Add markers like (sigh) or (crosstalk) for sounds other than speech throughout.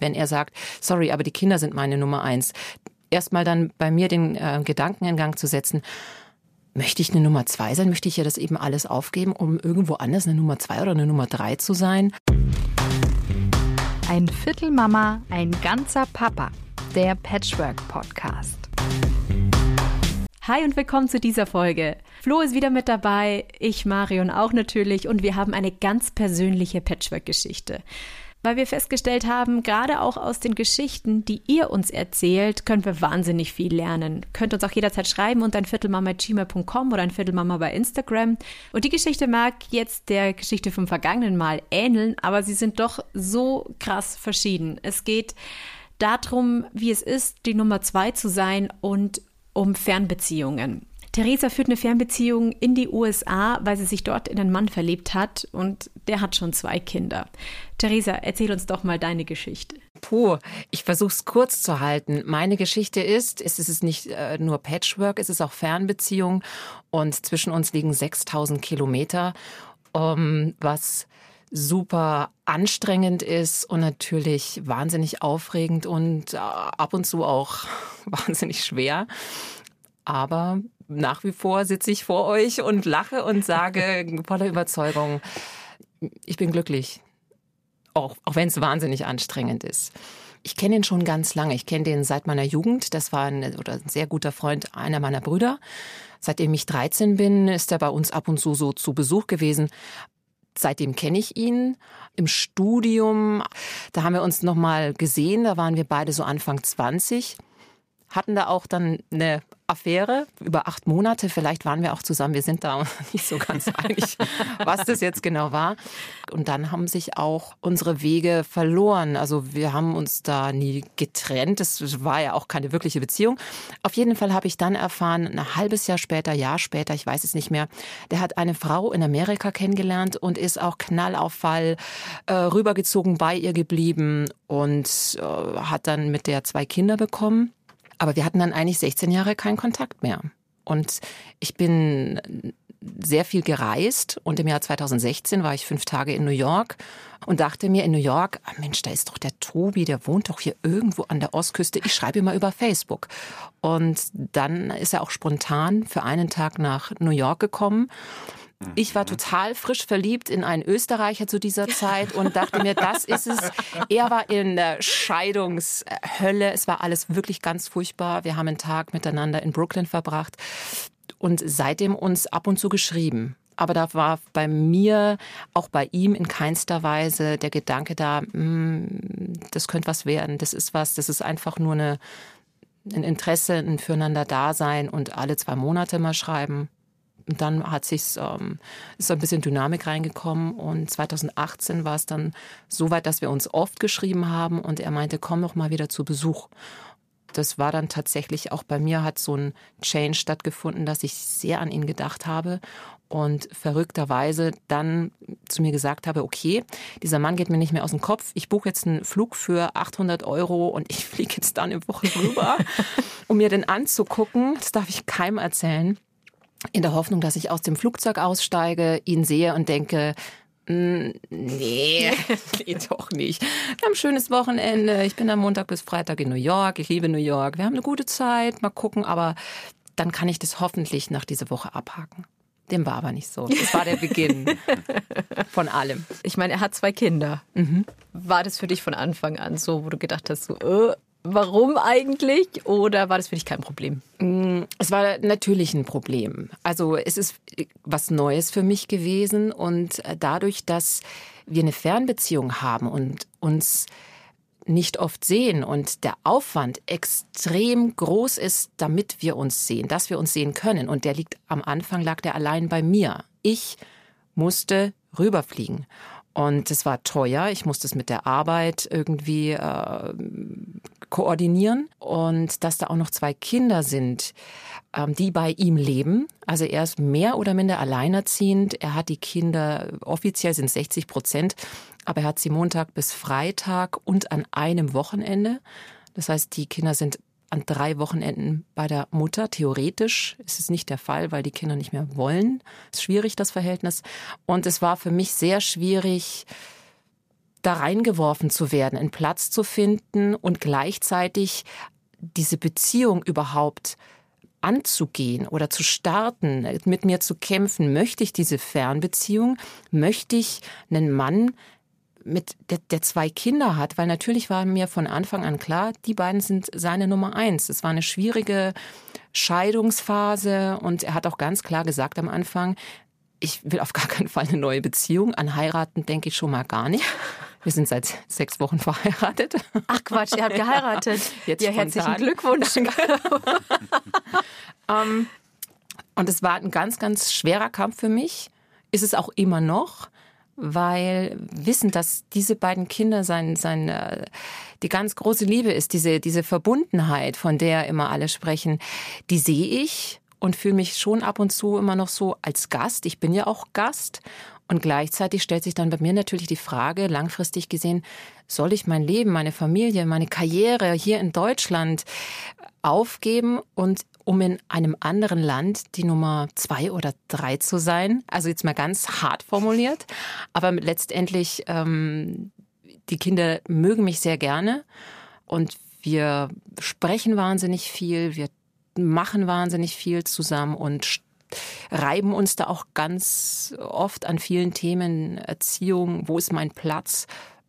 Wenn er sagt, sorry, aber die Kinder sind meine Nummer eins. Erstmal dann bei mir den äh, Gedanken in Gang zu setzen, möchte ich eine Nummer zwei sein? Möchte ich ja das eben alles aufgeben, um irgendwo anders eine Nummer zwei oder eine Nummer drei zu sein? Ein Viertel Mama, ein ganzer Papa. Der Patchwork Podcast. Hi und willkommen zu dieser Folge. Flo ist wieder mit dabei, ich Marion auch natürlich und wir haben eine ganz persönliche Patchwork-Geschichte weil wir festgestellt haben, gerade auch aus den Geschichten, die ihr uns erzählt, können wir wahnsinnig viel lernen. Könnt uns auch jederzeit schreiben unter ein Viertelmama.gmail.com oder ein Viertelmama bei Instagram. Und die Geschichte mag jetzt der Geschichte vom vergangenen Mal ähneln, aber sie sind doch so krass verschieden. Es geht darum, wie es ist, die Nummer zwei zu sein und um Fernbeziehungen. Theresa führt eine Fernbeziehung in die USA, weil sie sich dort in einen Mann verliebt hat und der hat schon zwei Kinder. Theresa, erzähl uns doch mal deine Geschichte. Puh, ich versuche es kurz zu halten. Meine Geschichte ist, es ist nicht äh, nur Patchwork, es ist auch Fernbeziehung und zwischen uns liegen 6000 Kilometer, um, was super anstrengend ist und natürlich wahnsinnig aufregend und äh, ab und zu auch (laughs) wahnsinnig schwer. Aber nach wie vor sitze ich vor euch und lache und sage (laughs) voller Überzeugung, ich bin glücklich. Auch, auch wenn es wahnsinnig anstrengend ist. Ich kenne ihn schon ganz lange. Ich kenne den seit meiner Jugend. Das war ein, oder ein sehr guter Freund einer meiner Brüder. Seitdem ich 13 bin, ist er bei uns ab und zu so zu Besuch gewesen. Seitdem kenne ich ihn im Studium. Da haben wir uns noch mal gesehen. Da waren wir beide so Anfang 20 hatten da auch dann eine Affäre über acht Monate. Vielleicht waren wir auch zusammen. Wir sind da (laughs) nicht so ganz einig, was das jetzt genau war. Und dann haben sich auch unsere Wege verloren. Also wir haben uns da nie getrennt. Das war ja auch keine wirkliche Beziehung. Auf jeden Fall habe ich dann erfahren, ein halbes Jahr später, Jahr später, ich weiß es nicht mehr, der hat eine Frau in Amerika kennengelernt und ist auch knallauffall äh, rübergezogen bei ihr geblieben und äh, hat dann mit der zwei Kinder bekommen. Aber wir hatten dann eigentlich 16 Jahre keinen Kontakt mehr. Und ich bin sehr viel gereist und im Jahr 2016 war ich fünf Tage in New York und dachte mir in New York, ah Mensch, da ist doch der Tobi, der wohnt doch hier irgendwo an der Ostküste. Ich schreibe ihm mal über Facebook. Und dann ist er auch spontan für einen Tag nach New York gekommen ich war total frisch verliebt in einen Österreicher zu dieser Zeit und dachte mir, das ist es. Er war in der Scheidungshölle. Es war alles wirklich ganz furchtbar. Wir haben einen Tag miteinander in Brooklyn verbracht und seitdem uns ab und zu geschrieben. Aber da war bei mir, auch bei ihm in keinster Weise der Gedanke da, hm, das könnte was werden, das ist was, das ist einfach nur eine, ein Interesse, ein Füreinander-Dasein und alle zwei Monate mal schreiben. Und dann hat sich ähm, ist so ein bisschen Dynamik reingekommen und 2018 war es dann so weit, dass wir uns oft geschrieben haben und er meinte, komm noch mal wieder zu Besuch. Das war dann tatsächlich auch bei mir hat so ein Change stattgefunden, dass ich sehr an ihn gedacht habe und verrückterweise dann zu mir gesagt habe, okay, dieser Mann geht mir nicht mehr aus dem Kopf. Ich buche jetzt einen Flug für 800 Euro und ich (laughs) fliege jetzt dann eine Woche rüber, (laughs) um mir den anzugucken. Das darf ich keinem erzählen in der Hoffnung, dass ich aus dem Flugzeug aussteige, ihn sehe und denke, mm, Nee, nee, (laughs) doch nicht. Wir haben ein schönes Wochenende. Ich bin am Montag bis Freitag in New York. Ich liebe New York. Wir haben eine gute Zeit. Mal gucken, aber dann kann ich das hoffentlich nach dieser Woche abhaken. Dem war aber nicht so. Das war der Beginn (laughs) von allem. Ich meine, er hat zwei Kinder. Mhm. War das für dich von Anfang an so, wo du gedacht hast, so, äh, Warum eigentlich? Oder war das für dich kein Problem? Mm, es war natürlich ein Problem. Also es ist was Neues für mich gewesen und äh, dadurch, dass wir eine Fernbeziehung haben und uns nicht oft sehen und der Aufwand extrem groß ist, damit wir uns sehen, dass wir uns sehen können. Und der liegt am Anfang lag der allein bei mir. Ich musste rüberfliegen. Und es war teuer. Ich musste es mit der Arbeit irgendwie äh, koordinieren. Und dass da auch noch zwei Kinder sind, ähm, die bei ihm leben. Also er ist mehr oder minder alleinerziehend. Er hat die Kinder, offiziell sind 60 Prozent, aber er hat sie Montag bis Freitag und an einem Wochenende. Das heißt, die Kinder sind an drei Wochenenden bei der Mutter. Theoretisch ist es nicht der Fall, weil die Kinder nicht mehr wollen. Es ist schwierig, das Verhältnis. Und es war für mich sehr schwierig, da reingeworfen zu werden, einen Platz zu finden und gleichzeitig diese Beziehung überhaupt anzugehen oder zu starten, mit mir zu kämpfen. Möchte ich diese Fernbeziehung? Möchte ich einen Mann, mit der, der zwei Kinder hat? Weil natürlich war mir von Anfang an klar, die beiden sind seine Nummer eins. Es war eine schwierige Scheidungsphase und er hat auch ganz klar gesagt am Anfang, ich will auf gar keinen Fall eine neue Beziehung. An heiraten denke ich schon mal gar nicht. Wir sind seit sechs Wochen verheiratet. Ach Quatsch, ihr habt (laughs) geheiratet. Jetzt ja, herzlichen Glückwunsch. um, (laughs) ähm, und es war ein ganz, ganz schwerer Kampf für mich. Ist es auch immer noch, weil wissen, dass diese beiden Kinder sein, sein, äh, die ganz große Liebe ist, diese, diese Verbundenheit, von der immer alle sprechen, die sehe ich und fühle mich schon ab und zu immer noch so als Gast. Ich bin ja auch Gast und gleichzeitig stellt sich dann bei mir natürlich die Frage, langfristig gesehen, soll ich mein Leben, meine Familie, meine Karriere hier in Deutschland aufgeben und um in einem anderen Land die Nummer zwei oder drei zu sein? Also jetzt mal ganz hart formuliert, aber letztendlich ähm, die Kinder mögen mich sehr gerne und wir sprechen wahnsinnig viel, wir machen wahnsinnig viel zusammen und reiben uns da auch ganz oft an vielen Themen, Erziehung, wo ist mein Platz?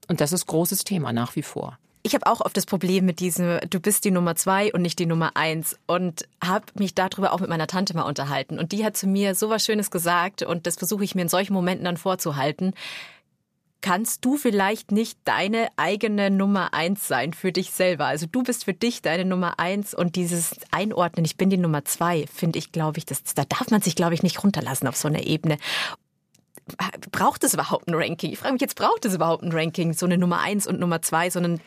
Und das ist großes Thema nach wie vor. Ich habe auch oft das Problem mit diesem, du bist die Nummer zwei und nicht die Nummer eins und habe mich darüber auch mit meiner Tante mal unterhalten. Und die hat zu mir so was Schönes gesagt und das versuche ich mir in solchen Momenten dann vorzuhalten kannst du vielleicht nicht deine eigene Nummer eins sein für dich selber. Also du bist für dich deine Nummer eins und dieses Einordnen, ich bin die Nummer zwei, finde ich, glaube ich, das, da darf man sich, glaube ich, nicht runterlassen auf so einer Ebene braucht es überhaupt ein Ranking? Ich frage mich jetzt, braucht es überhaupt ein Ranking, so eine Nummer eins und Nummer zwei, sondern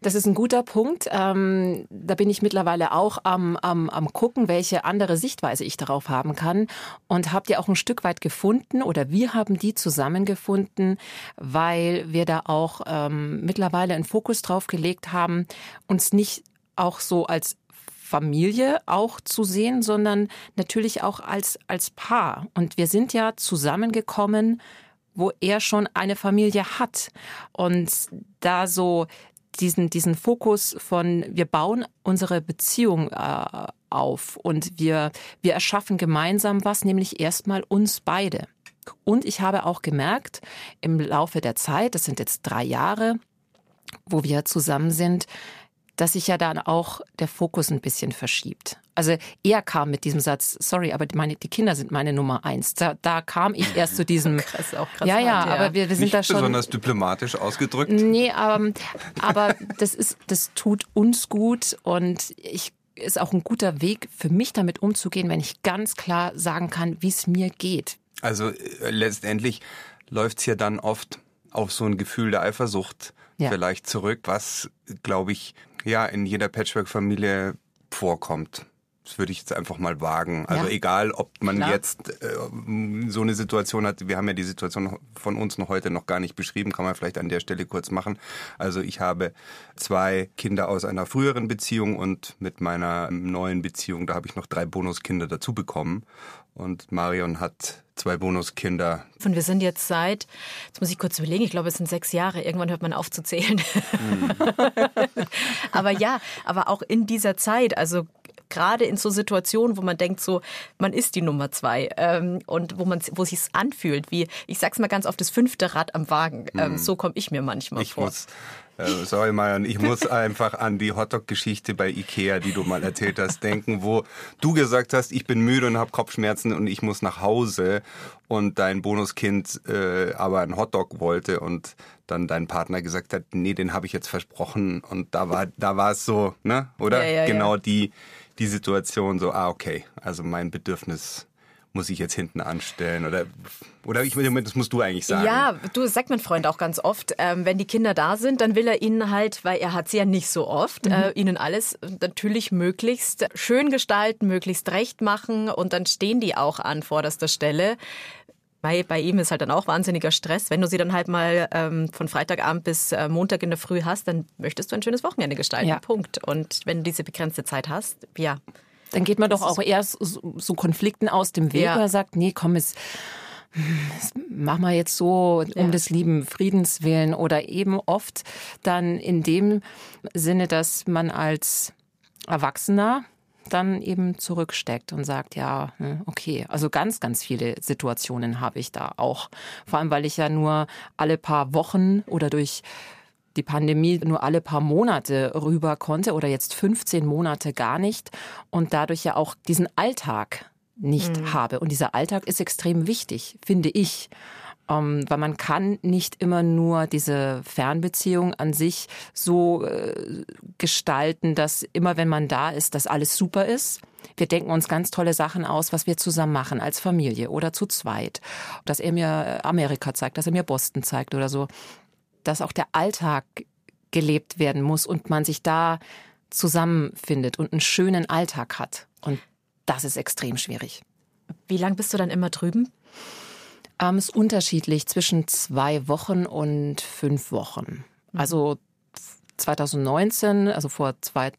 das ist ein guter Punkt. Ähm, da bin ich mittlerweile auch am, am, am gucken, welche andere Sichtweise ich darauf haben kann und habt ihr auch ein Stück weit gefunden oder wir haben die zusammengefunden, weil wir da auch ähm, mittlerweile einen Fokus drauf gelegt haben, uns nicht auch so als Familie auch zu sehen, sondern natürlich auch als, als Paar. Und wir sind ja zusammengekommen, wo er schon eine Familie hat. Und da so diesen, diesen Fokus von, wir bauen unsere Beziehung äh, auf und wir, wir erschaffen gemeinsam was, nämlich erstmal uns beide. Und ich habe auch gemerkt, im Laufe der Zeit, das sind jetzt drei Jahre, wo wir zusammen sind, dass sich ja dann auch der Fokus ein bisschen verschiebt. Also er kam mit diesem Satz, sorry, aber meine, die Kinder sind meine Nummer eins. Da, da kam ich erst zu diesem. krass, auch krass. Ja, ja, aber wir, wir sind Nicht da schon. besonders diplomatisch ausgedrückt. Nee, aber, aber das ist, das tut uns gut und ich ist auch ein guter Weg für mich damit umzugehen, wenn ich ganz klar sagen kann, wie es mir geht. Also äh, letztendlich läuft's ja dann oft auf so ein Gefühl der Eifersucht ja. vielleicht zurück, was, glaube ich, ja in jeder Patchwork-Familie vorkommt. Das würde ich jetzt einfach mal wagen. Also ja. egal, ob man Klar. jetzt äh, so eine Situation hat, wir haben ja die Situation von uns noch heute noch gar nicht beschrieben, kann man vielleicht an der Stelle kurz machen. Also ich habe zwei Kinder aus einer früheren Beziehung und mit meiner neuen Beziehung, da habe ich noch drei Bonuskinder dazu bekommen. Und Marion hat zwei Bonuskinder. Und wir sind jetzt seit, jetzt muss ich kurz überlegen, ich glaube, es sind sechs Jahre. Irgendwann hört man auf zu zählen. Mhm. (laughs) aber ja, aber auch in dieser Zeit, also gerade in so Situationen, wo man denkt, so man ist die Nummer zwei ähm, und wo man wo sich's anfühlt, wie ich sag's mal ganz oft das fünfte Rad am Wagen. Ähm, mhm. so komme ich mir manchmal ich vor. Muss äh, sorry, Marion, ich muss einfach an die Hotdog-Geschichte bei Ikea, die du mal erzählt hast, denken, wo du gesagt hast, ich bin müde und habe Kopfschmerzen und ich muss nach Hause und dein Bonuskind äh, aber einen Hotdog wollte und dann dein Partner gesagt hat, nee, den habe ich jetzt versprochen und da war da war es so, ne, oder? Ja, ja, genau ja. die die Situation so, ah okay, also mein Bedürfnis muss ich jetzt hinten anstellen oder oder ich das musst du eigentlich sagen. Ja, du sagt mein Freund auch ganz oft, ähm, wenn die Kinder da sind, dann will er ihnen halt, weil er hat sie ja nicht so oft, mhm. äh, ihnen alles natürlich möglichst schön gestalten, möglichst recht machen und dann stehen die auch an vorderster Stelle. Bei, bei ihm ist halt dann auch wahnsinniger Stress. Wenn du sie dann halt mal ähm, von Freitagabend bis äh, Montag in der Früh hast, dann möchtest du ein schönes Wochenende gestalten. Ja. Punkt. Und wenn du diese begrenzte Zeit hast, ja, dann geht man doch auch erst so, so Konflikten aus dem Weg ja. oder sagt, nee, komm, es das machen wir jetzt so um ja. des lieben Friedens willen oder eben oft dann in dem Sinne, dass man als Erwachsener dann eben zurücksteckt und sagt, ja, hm, okay. Also ganz, ganz viele Situationen habe ich da auch. Vor allem, weil ich ja nur alle paar Wochen oder durch die Pandemie nur alle paar Monate rüber konnte oder jetzt 15 Monate gar nicht und dadurch ja auch diesen Alltag nicht mhm. habe. Und dieser Alltag ist extrem wichtig, finde ich. Ähm, weil man kann nicht immer nur diese Fernbeziehung an sich so äh, gestalten, dass immer wenn man da ist, dass alles super ist. Wir denken uns ganz tolle Sachen aus, was wir zusammen machen als Familie oder zu zweit. Dass er mir Amerika zeigt, dass er mir Boston zeigt oder so. Dass auch der Alltag gelebt werden muss und man sich da zusammenfindet und einen schönen Alltag hat. Und das ist extrem schwierig. Wie lang bist du dann immer drüben? Ähm, ist unterschiedlich zwischen zwei Wochen und fünf Wochen. Mhm. Also 2019, also vor zwei,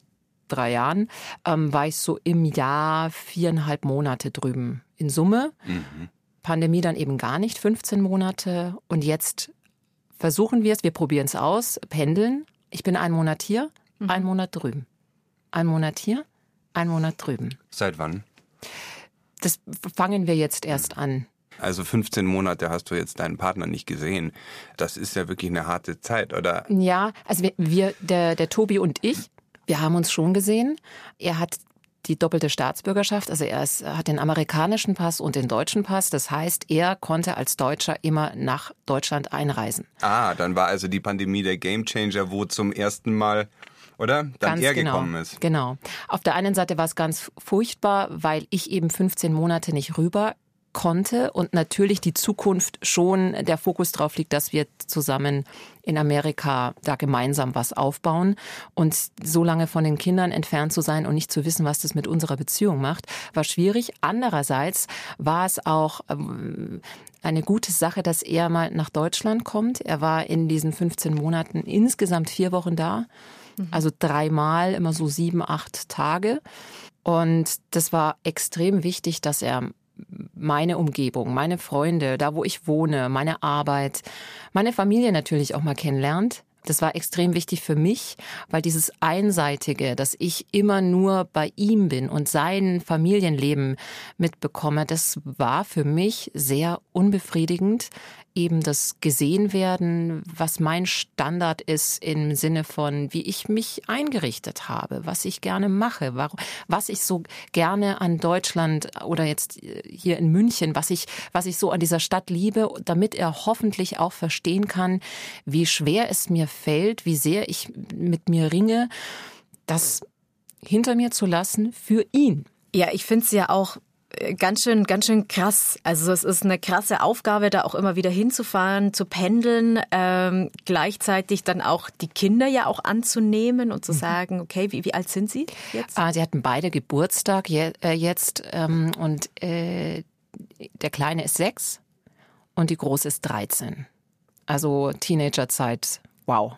drei Jahren, ähm, war ich so im Jahr viereinhalb Monate drüben in Summe. Mhm. Pandemie dann eben gar nicht, 15 Monate. Und jetzt versuchen wir es, wir probieren es aus, pendeln. Ich bin einen Monat hier, mhm. einen Monat drüben. Ein Monat hier, ein Monat drüben. Seit wann? Das fangen wir jetzt erst an. Also 15 Monate hast du jetzt deinen Partner nicht gesehen. Das ist ja wirklich eine harte Zeit, oder? Ja, also wir, wir der, der Tobi und ich, wir haben uns schon gesehen. Er hat die doppelte Staatsbürgerschaft. Also er ist, hat den amerikanischen Pass und den deutschen Pass. Das heißt, er konnte als Deutscher immer nach Deutschland einreisen. Ah, dann war also die Pandemie der Gamechanger, wo zum ersten Mal oder? Dann ganz er genau, gekommen ist. Genau. Auf der einen Seite war es ganz furchtbar, weil ich eben 15 Monate nicht rüber konnte und natürlich die Zukunft schon der Fokus drauf liegt, dass wir zusammen in Amerika da gemeinsam was aufbauen und so lange von den Kindern entfernt zu sein und nicht zu wissen, was das mit unserer Beziehung macht, war schwierig. Andererseits war es auch ähm, eine gute Sache, dass er mal nach Deutschland kommt. Er war in diesen 15 Monaten insgesamt vier Wochen da. Mhm. Also dreimal, immer so sieben, acht Tage. Und das war extrem wichtig, dass er meine Umgebung, meine Freunde, da wo ich wohne, meine Arbeit, meine Familie natürlich auch mal kennenlernt. Das war extrem wichtig für mich, weil dieses Einseitige, dass ich immer nur bei ihm bin und sein Familienleben mitbekomme, das war für mich sehr unbefriedigend eben das gesehen werden, was mein Standard ist im Sinne von, wie ich mich eingerichtet habe, was ich gerne mache, was ich so gerne an Deutschland oder jetzt hier in München, was ich, was ich so an dieser Stadt liebe, damit er hoffentlich auch verstehen kann, wie schwer es mir fällt, wie sehr ich mit mir ringe, das hinter mir zu lassen für ihn. Ja, ich finde es ja auch ganz schön, ganz schön krass. Also es ist eine krasse Aufgabe, da auch immer wieder hinzufahren, zu pendeln, ähm, gleichzeitig dann auch die Kinder ja auch anzunehmen und zu mhm. sagen, okay, wie, wie alt sind sie jetzt? Ah, sie hatten beide Geburtstag je, äh, jetzt ähm, und äh, der Kleine ist sechs und die Große ist 13. Also Teenagerzeit, wow.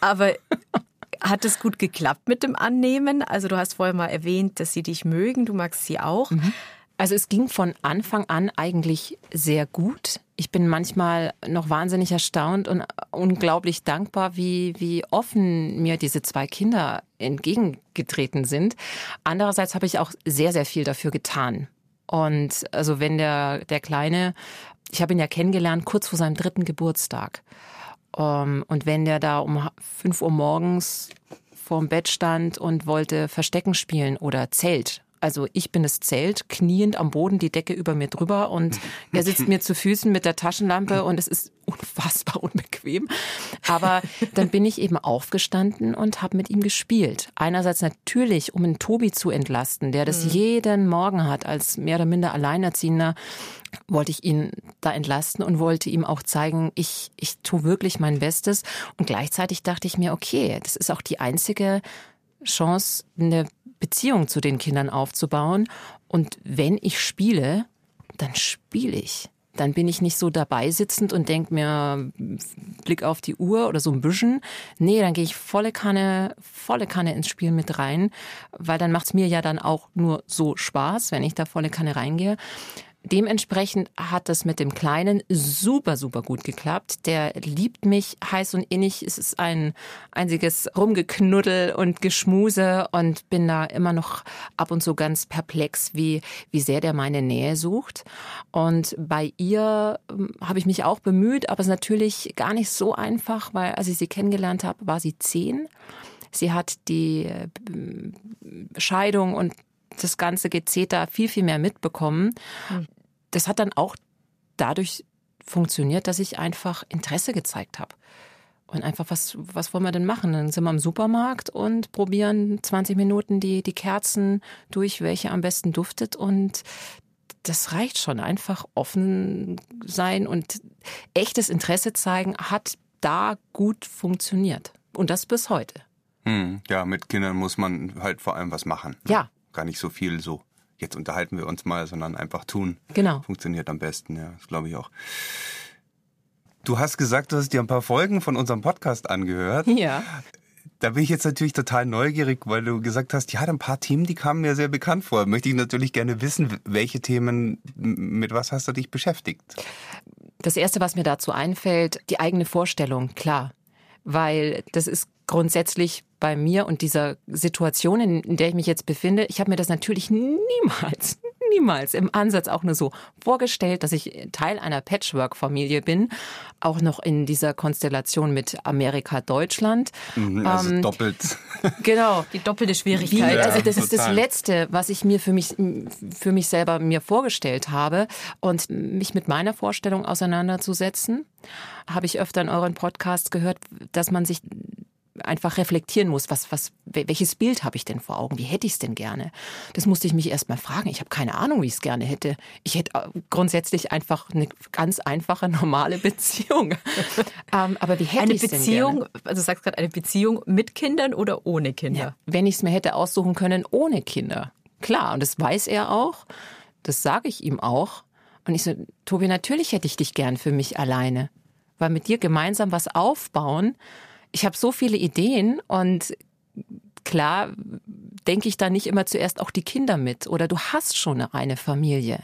Aber (laughs) hat es gut geklappt mit dem Annehmen? Also du hast vorher mal erwähnt, dass sie dich mögen, du magst sie auch. Mhm. Also es ging von Anfang an eigentlich sehr gut. Ich bin manchmal noch wahnsinnig erstaunt und unglaublich dankbar, wie, wie offen mir diese zwei Kinder entgegengetreten sind. Andererseits habe ich auch sehr, sehr viel dafür getan. Und also wenn der, der Kleine, ich habe ihn ja kennengelernt kurz vor seinem dritten Geburtstag. Ähm, und wenn der da um fünf Uhr morgens vorm Bett stand und wollte Verstecken spielen oder Zelt also ich bin das Zelt, kniend am Boden, die Decke über mir drüber und er sitzt mir zu Füßen mit der Taschenlampe und es ist unfassbar unbequem. Aber dann bin ich eben aufgestanden und habe mit ihm gespielt. Einerseits natürlich, um einen Tobi zu entlasten, der das mhm. jeden Morgen hat als mehr oder minder Alleinerziehender wollte ich ihn da entlasten und wollte ihm auch zeigen, ich, ich tue wirklich mein Bestes. Und gleichzeitig dachte ich mir, okay, das ist auch die einzige Chance, eine Beziehung zu den Kindern aufzubauen. Und wenn ich spiele, dann spiele ich. Dann bin ich nicht so dabei sitzend und denke mir, Blick auf die Uhr oder so ein bisschen. Nee, dann gehe ich volle Kanne, volle Kanne ins Spiel mit rein, weil dann macht's mir ja dann auch nur so Spaß, wenn ich da volle Kanne reingehe. Dementsprechend hat das mit dem Kleinen super, super gut geklappt. Der liebt mich heiß und innig. Es ist ein einziges Rumgeknuddel und Geschmuse und bin da immer noch ab und zu ganz perplex, wie, wie sehr der meine Nähe sucht. Und bei ihr ähm, habe ich mich auch bemüht, aber es ist natürlich gar nicht so einfach, weil als ich sie kennengelernt habe, war sie zehn. Sie hat die äh, Scheidung und das ganze Gezeter viel, viel mehr mitbekommen. Hm. Das hat dann auch dadurch funktioniert, dass ich einfach Interesse gezeigt habe. Und einfach, was, was wollen wir denn machen? Dann sind wir im Supermarkt und probieren 20 Minuten die, die Kerzen durch, welche am besten duftet. Und das reicht schon. Einfach offen sein und echtes Interesse zeigen, hat da gut funktioniert. Und das bis heute. Hm, ja, mit Kindern muss man halt vor allem was machen. Ja. Gar nicht so viel so. Jetzt unterhalten wir uns mal, sondern einfach tun. Genau. Funktioniert am besten, ja. Das glaube ich auch. Du hast gesagt, du hast dir ein paar Folgen von unserem Podcast angehört. Ja. Da bin ich jetzt natürlich total neugierig, weil du gesagt hast, ja, ein paar Themen, die kamen mir sehr bekannt vor. Möchte ich natürlich gerne wissen, welche Themen, mit was hast du dich beschäftigt? Das erste, was mir dazu einfällt, die eigene Vorstellung, klar. Weil das ist grundsätzlich bei mir und dieser Situation, in der ich mich jetzt befinde, ich habe mir das natürlich niemals, (laughs) niemals im Ansatz auch nur so vorgestellt, dass ich Teil einer Patchwork-Familie bin, auch noch in dieser Konstellation mit Amerika, Deutschland. Mhm, also ähm, doppelt. (laughs) (laughs) Genau. Die doppelte Schwierigkeit. Wie, also das ja, ist das Letzte, was ich mir für mich, für mich selber mir vorgestellt habe und mich mit meiner Vorstellung auseinanderzusetzen, habe ich öfter in euren Podcasts gehört, dass man sich einfach reflektieren muss, was, was, welches Bild habe ich denn vor Augen? Wie hätte ich es denn gerne? Das musste ich mich erst mal fragen. Ich habe keine Ahnung, wie ich es gerne hätte. Ich hätte äh, grundsätzlich einfach eine ganz einfache, (laughs) normale Beziehung. ähm, aber wie hätte ich es denn gerne? Also du sagst gerade eine Beziehung mit Kindern oder ohne Kinder? Ja, wenn ich es mir hätte aussuchen können, ohne Kinder. Klar, und das weiß er auch. Das sage ich ihm auch. Und ich so, Tobi, natürlich hätte ich dich gern für mich alleine. Weil mit dir gemeinsam was aufbauen, ich habe so viele Ideen und klar denke ich da nicht immer zuerst auch die Kinder mit oder du hast schon eine Familie.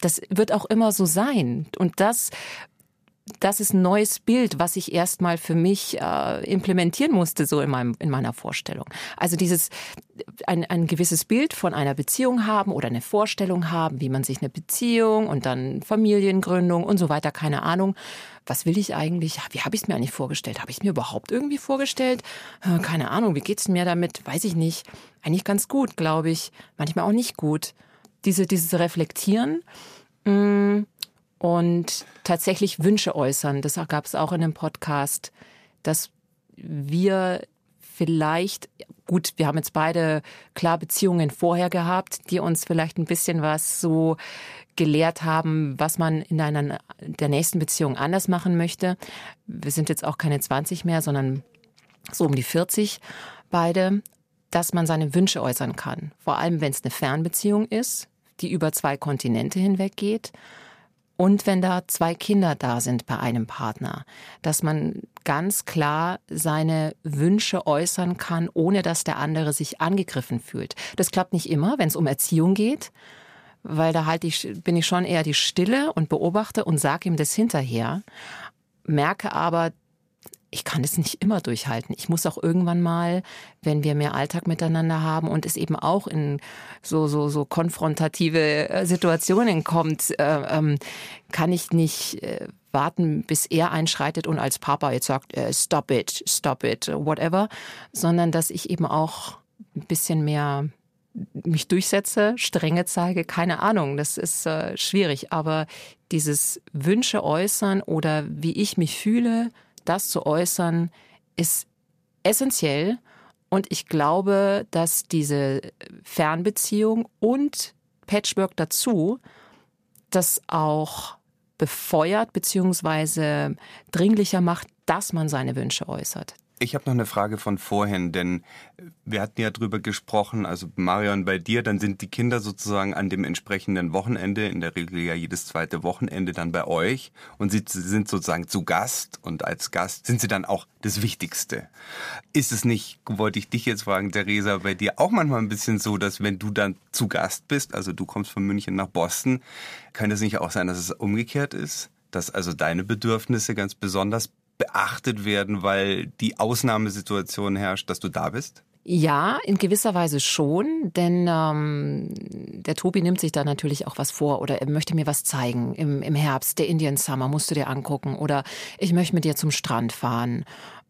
Das wird auch immer so sein. Und das das ist ein neues Bild, was ich erstmal für mich äh, implementieren musste, so in, meinem, in meiner Vorstellung. Also dieses, ein, ein gewisses Bild von einer Beziehung haben oder eine Vorstellung haben, wie man sich eine Beziehung und dann Familiengründung und so weiter, keine Ahnung. Was will ich eigentlich? Wie habe ich es mir eigentlich vorgestellt? Habe ich es mir überhaupt irgendwie vorgestellt? Äh, keine Ahnung, wie geht's mir damit? Weiß ich nicht. Eigentlich ganz gut, glaube ich. Manchmal auch nicht gut. Diese, dieses Reflektieren. Mh, mm, und tatsächlich Wünsche äußern. Das gab es auch in einem Podcast, dass wir vielleicht, gut, wir haben jetzt beide klar Beziehungen vorher gehabt, die uns vielleicht ein bisschen was so gelehrt haben, was man in einer der nächsten Beziehung anders machen möchte. Wir sind jetzt auch keine 20 mehr, sondern so um die 40 beide, dass man seine Wünsche äußern kann. Vor allem, wenn es eine Fernbeziehung ist, die über zwei Kontinente hinweg geht und wenn da zwei Kinder da sind bei einem Partner, dass man ganz klar seine Wünsche äußern kann, ohne dass der andere sich angegriffen fühlt. Das klappt nicht immer, wenn es um Erziehung geht, weil da halt ich, bin ich schon eher die Stille und beobachte und sage ihm das hinterher, merke aber, ich kann es nicht immer durchhalten. Ich muss auch irgendwann mal, wenn wir mehr Alltag miteinander haben und es eben auch in so so so konfrontative äh, Situationen kommt, äh, ähm, kann ich nicht äh, warten, bis er einschreitet und als Papa jetzt sagt, äh, stop it, stop it, whatever, sondern dass ich eben auch ein bisschen mehr mich durchsetze, Strenge zeige, keine Ahnung, das ist äh, schwierig, aber dieses Wünsche äußern oder wie ich mich fühle, das zu äußern, ist essentiell. Und ich glaube, dass diese Fernbeziehung und Patchwork dazu das auch befeuert bzw. dringlicher macht, dass man seine Wünsche äußert. Ich habe noch eine Frage von vorhin, denn wir hatten ja drüber gesprochen, also Marion bei dir, dann sind die Kinder sozusagen an dem entsprechenden Wochenende, in der Regel ja jedes zweite Wochenende dann bei euch und sie sind sozusagen zu Gast und als Gast sind sie dann auch das Wichtigste. Ist es nicht, wollte ich dich jetzt fragen, Theresa, bei dir auch manchmal ein bisschen so, dass wenn du dann zu Gast bist, also du kommst von München nach Boston, könnte es nicht auch sein, dass es umgekehrt ist? Dass also deine Bedürfnisse ganz besonders beachtet werden, weil die Ausnahmesituation herrscht, dass du da bist? Ja, in gewisser Weise schon, denn ähm, der Tobi nimmt sich da natürlich auch was vor oder er möchte mir was zeigen. Im, im Herbst, der Indian Summer, musst du dir angucken. Oder ich möchte mit dir zum Strand fahren.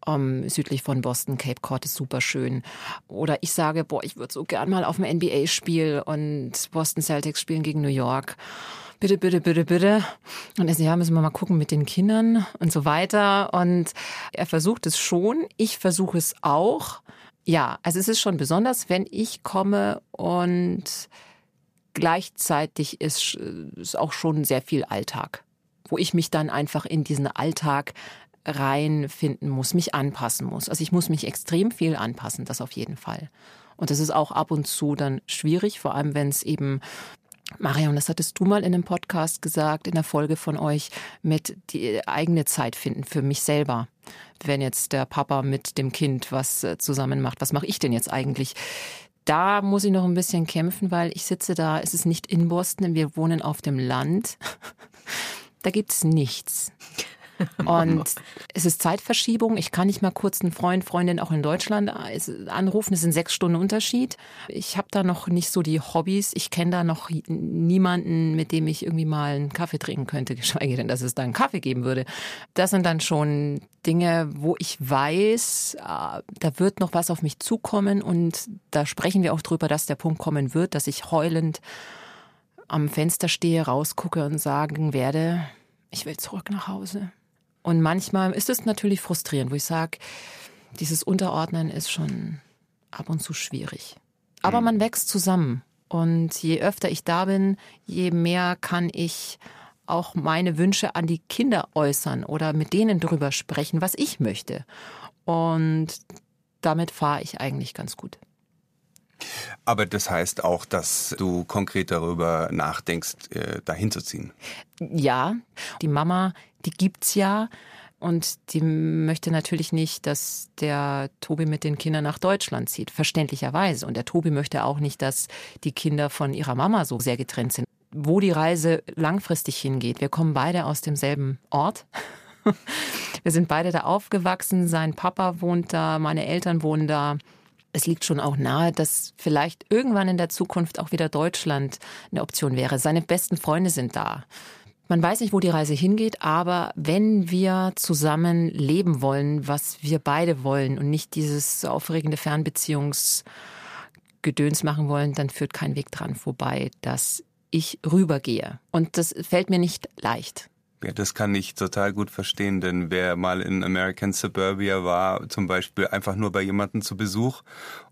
Um, südlich von Boston, Cape Cod ist super schön. Oder ich sage, boah, ich würde so gern mal auf ein NBA-Spiel und Boston Celtics spielen gegen New York bitte, bitte, bitte, bitte. Und er sagt, ja, müssen wir mal gucken mit den Kindern und so weiter. Und er versucht es schon. Ich versuche es auch. Ja, also es ist schon besonders, wenn ich komme und gleichzeitig ist, ist auch schon sehr viel Alltag, wo ich mich dann einfach in diesen Alltag reinfinden muss, mich anpassen muss. Also ich muss mich extrem viel anpassen, das auf jeden Fall. Und das ist auch ab und zu dann schwierig, vor allem wenn es eben Marion, das hattest du mal in einem Podcast gesagt, in der Folge von euch, mit die eigene Zeit finden für mich selber. Wenn jetzt der Papa mit dem Kind was äh, zusammen macht, was mache ich denn jetzt eigentlich? Da muss ich noch ein bisschen kämpfen, weil ich sitze da, es ist nicht in Boston, wir wohnen auf dem Land. (laughs) Da gibt es nichts. Und es ist Zeitverschiebung. Ich kann nicht mal kurz einen Freund, Freundin auch in Deutschland anrufen. Es sind sechs Stunden Unterschied. Ich habe da noch nicht so die Hobbys. Ich kenne da noch niemanden, mit dem ich irgendwie mal einen Kaffee trinken könnte, (laughs) geschweige denn, dass es da einen Kaffee geben würde. Das sind dann schon Dinge, wo ich weiß, äh, da wird noch was auf mich zukommen und da sprechen wir auch drüber, dass der Punkt kommen wird, dass ich heulend am Fenster stehe, rausgucke und sagen werde, ich will zurück nach Hause. Und manchmal ist es natürlich frustrierend, wo ich sage, dieses Unterordnen ist schon ab und zu schwierig. Aber mhm. man wächst zusammen. Und je öfter ich da bin, je mehr kann ich auch meine Wünsche an die Kinder äußern oder mit denen drüber sprechen, was ich möchte. Und damit fahre ich eigentlich ganz gut. Aber das heißt auch, dass du konkret darüber nachdenkst, äh, dahin zu ziehen. Ja, die Mama, die gibt's ja. Und die möchte natürlich nicht, dass der Tobi mit den Kindern nach Deutschland zieht, verständlicherweise. Und der Tobi möchte auch nicht, dass die Kinder von ihrer Mama so sehr getrennt sind. Wo die Reise langfristig hingeht. Wir kommen beide aus demselben Ort. (laughs) Wir sind beide da aufgewachsen. Sein Papa wohnt da, meine Eltern wohnen da es liegt schon auch nahe, dass vielleicht irgendwann in der Zukunft auch wieder Deutschland eine Option wäre. Seine besten Freunde sind da. Man weiß nicht, wo die Reise hingeht, aber wenn wir zusammen leben wollen, was wir beide wollen und nicht dieses aufregende Fernbeziehungsgedöns machen wollen, dann führt kein Weg dran vorbei, dass ich rübergehe. Und das fällt mir nicht leicht. Ja, das kann ich total gut verstehen, denn wer mal in American Suburbia war, zum Beispiel einfach nur bei jemandem zu Besuch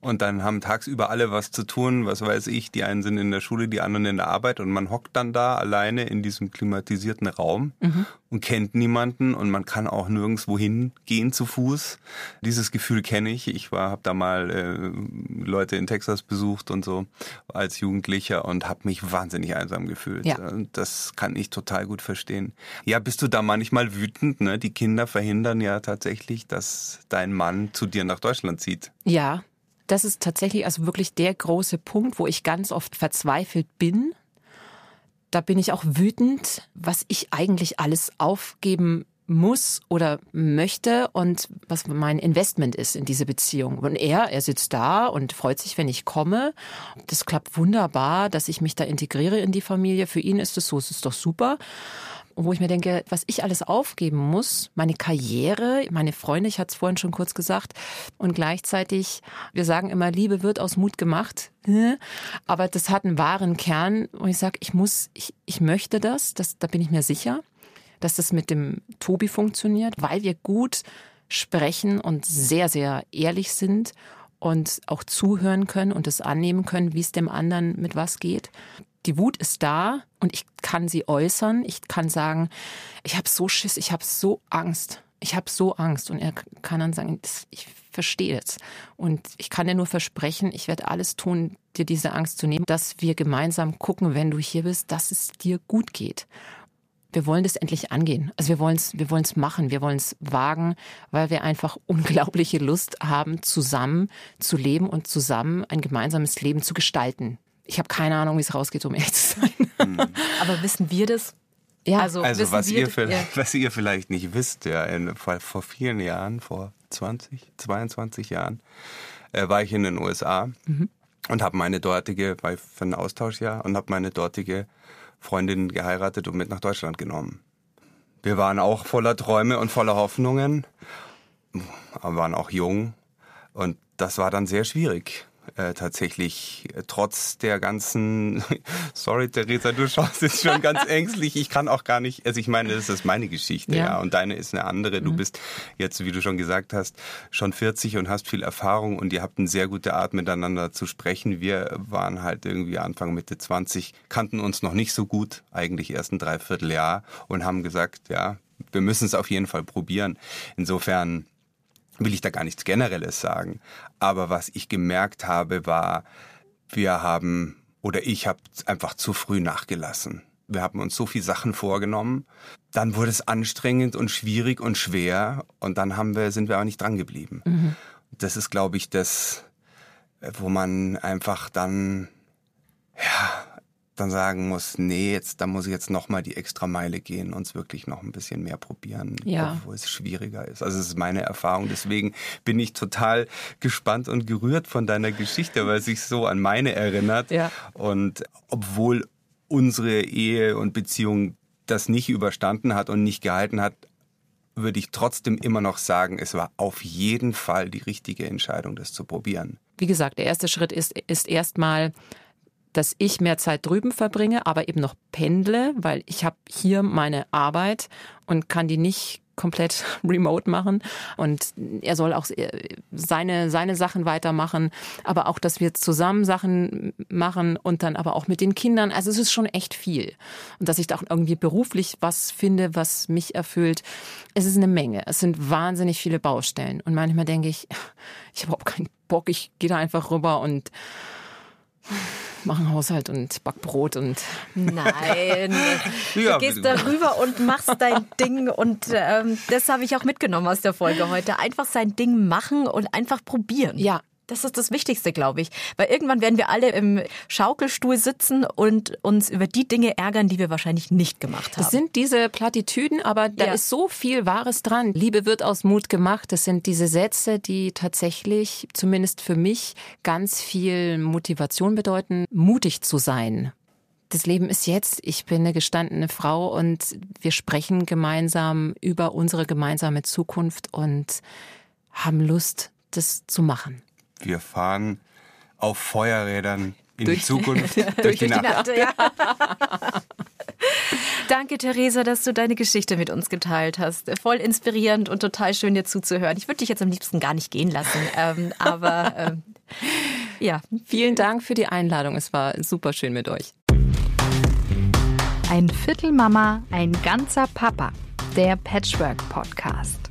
und dann haben tagsüber alle was zu tun, was weiß ich, die einen sind in der Schule, die anderen in der Arbeit und man hockt dann da alleine in diesem klimatisierten Raum mhm. und kennt niemanden und man kann auch nirgendwo hingehen zu Fuß. Dieses Gefühl kenne ich. Ich war, habe da mal äh, Leute in Texas besucht und so als Jugendlicher und habe mich wahnsinnig einsam gefühlt. Ja. Das kann ich total gut verstehen. Ja, bist du da manchmal wütend? Ne? Die Kinder verhindern ja tatsächlich, dass dein Mann zu dir nach Deutschland zieht. Ja, das ist tatsächlich also wirklich der große Punkt, wo ich ganz oft verzweifelt bin. Da bin ich auch wütend, was ich eigentlich alles aufgeben muss oder möchte und was mein Investment ist in diese Beziehung. Und er, er sitzt da und freut sich, wenn ich komme. Das klappt wunderbar, dass ich mich da integriere in die Familie. Für ihn ist es so, es ist doch super wo ich mir denke, was ich alles aufgeben muss, meine Karriere, meine Freunde, ich hatte es vorhin schon kurz gesagt, und gleichzeitig, wir sagen immer, Liebe wird aus Mut gemacht, aber das hat einen wahren Kern, wo ich sage, ich muss, ich, ich möchte das, das, da bin ich mir sicher, dass das mit dem Tobi funktioniert, weil wir gut sprechen und sehr, sehr ehrlich sind und auch zuhören können und es annehmen können, wie es dem anderen mit was geht die Wut ist da und ich kann sie äußern. Ich kann sagen, ich habe so Schiss, ich habe so Angst. Ich habe so Angst. Und er kann dann sagen, ich verstehe es. Und ich kann dir nur versprechen, ich werde alles tun, dir diese Angst zu nehmen, dass wir gemeinsam gucken, wenn du hier bist, dass es dir gut geht wir wollen das endlich angehen. Also wir wollen es wir wollen's machen, wir wollen es wagen, weil wir einfach (laughs) unglaubliche Lust haben, zusammen zu leben und zusammen ein gemeinsames Leben zu gestalten. Ich habe keine Ahnung, wie es rausgeht, um ehrlich (laughs) zu sein. Mhm. Aber wissen wir das? Ja, also, also was, wir, ihr ja. (laughs) was ihr vielleicht nicht wisst, ja, in, vor, vor vielen Jahren, vor 20, 22 Jahren, äh, war ich in den USA mhm. und habe meine dortige, war für ein Austauschjahr und habe meine dortige Freundin geheiratet und mit nach Deutschland genommen. Wir waren auch voller Träume und voller Hoffnungen, aber waren auch jung und das war dann sehr schwierig äh, tatsächlich äh, trotz der ganzen, (laughs) sorry Theresa, du schaust jetzt schon ganz (laughs) ängstlich. Ich kann auch gar nicht, also ich meine, das ist meine Geschichte, ja, ja und deine ist eine andere. Du mhm. bist jetzt, wie du schon gesagt hast, schon 40 und hast viel Erfahrung und ihr habt eine sehr gute Art miteinander zu sprechen. Wir waren halt irgendwie Anfang Mitte 20, kannten uns noch nicht so gut, eigentlich erst ein Dreivierteljahr und haben gesagt, ja, wir müssen es auf jeden Fall probieren. Insofern will ich da gar nichts Generelles sagen. Aber was ich gemerkt habe, war, wir haben oder ich habe einfach zu früh nachgelassen. Wir haben uns so viel Sachen vorgenommen. Dann wurde es anstrengend und schwierig und schwer. Und dann haben wir, sind wir auch nicht dran geblieben. Mhm. Das ist, glaube ich, das, wo man einfach dann, ja, dann sagen muss, nee, jetzt, da muss ich jetzt nochmal die extra Meile gehen und es wirklich noch ein bisschen mehr probieren, ja. obwohl es schwieriger ist. Also es ist meine Erfahrung. Deswegen bin ich total gespannt und gerührt von deiner Geschichte, weil es sich so an meine erinnert. Ja. Und obwohl unsere Ehe und Beziehung das nicht überstanden hat und nicht gehalten hat, würde ich trotzdem immer noch sagen, es war auf jeden Fall die richtige Entscheidung, das zu probieren. Wie gesagt, der erste Schritt ist, ist erstmal dass ich mehr Zeit drüben verbringe, aber eben noch pendle, weil ich habe hier meine Arbeit und kann die nicht komplett (laughs) remote machen und er soll auch seine seine Sachen weitermachen, aber auch, dass wir zusammen Sachen machen und dann aber auch mit den Kindern. Also es ist schon echt viel und dass ich da auch irgendwie beruflich was finde, was mich erfüllt. Es ist eine Menge. Es sind wahnsinnig viele Baustellen und manchmal denke ich, ich habe überhaupt keinen Bock. Ich gehe da einfach rüber und machen Haushalt und Backbrot und. Nein, (laughs) du gehst darüber und machst dein Ding und ähm, das habe ich auch mitgenommen aus der Folge heute. Einfach sein Ding machen und einfach probieren. Ja, das ist das Wichtigste, glaube ich. Weil irgendwann werden wir alle im Schaukelstuhl sitzen und uns über die Dinge ärgern, die wir wahrscheinlich nicht gemacht haben. Es sind diese Plattitüden, aber da ja. ist so viel Wahres dran. Liebe wird aus Mut gemacht. Das sind diese Sätze, die tatsächlich, zumindest für mich, ganz viel Motivation bedeuten, mutig zu sein. Das Leben ist jetzt. Ich bin eine gestandene Frau und wir sprechen gemeinsam über unsere gemeinsame Zukunft und haben Lust, das zu machen. Wir fahren auf Feuerrädern in durch, die Zukunft, durch, (laughs) durch die, die Nacht. Nacht ja. (laughs) Danke, Theresa, dass du deine Geschichte mit uns geteilt hast. Voll inspirierend und total schön, dir zuzuhören. Ich würde dich jetzt am liebsten gar nicht gehen lassen, (laughs) ähm, aber ähm, ja. Vielen Dank für die Einladung. Es war super schön mit euch. Ein Viertel Mama, ein ganzer Papa. Der Patchwork Podcast.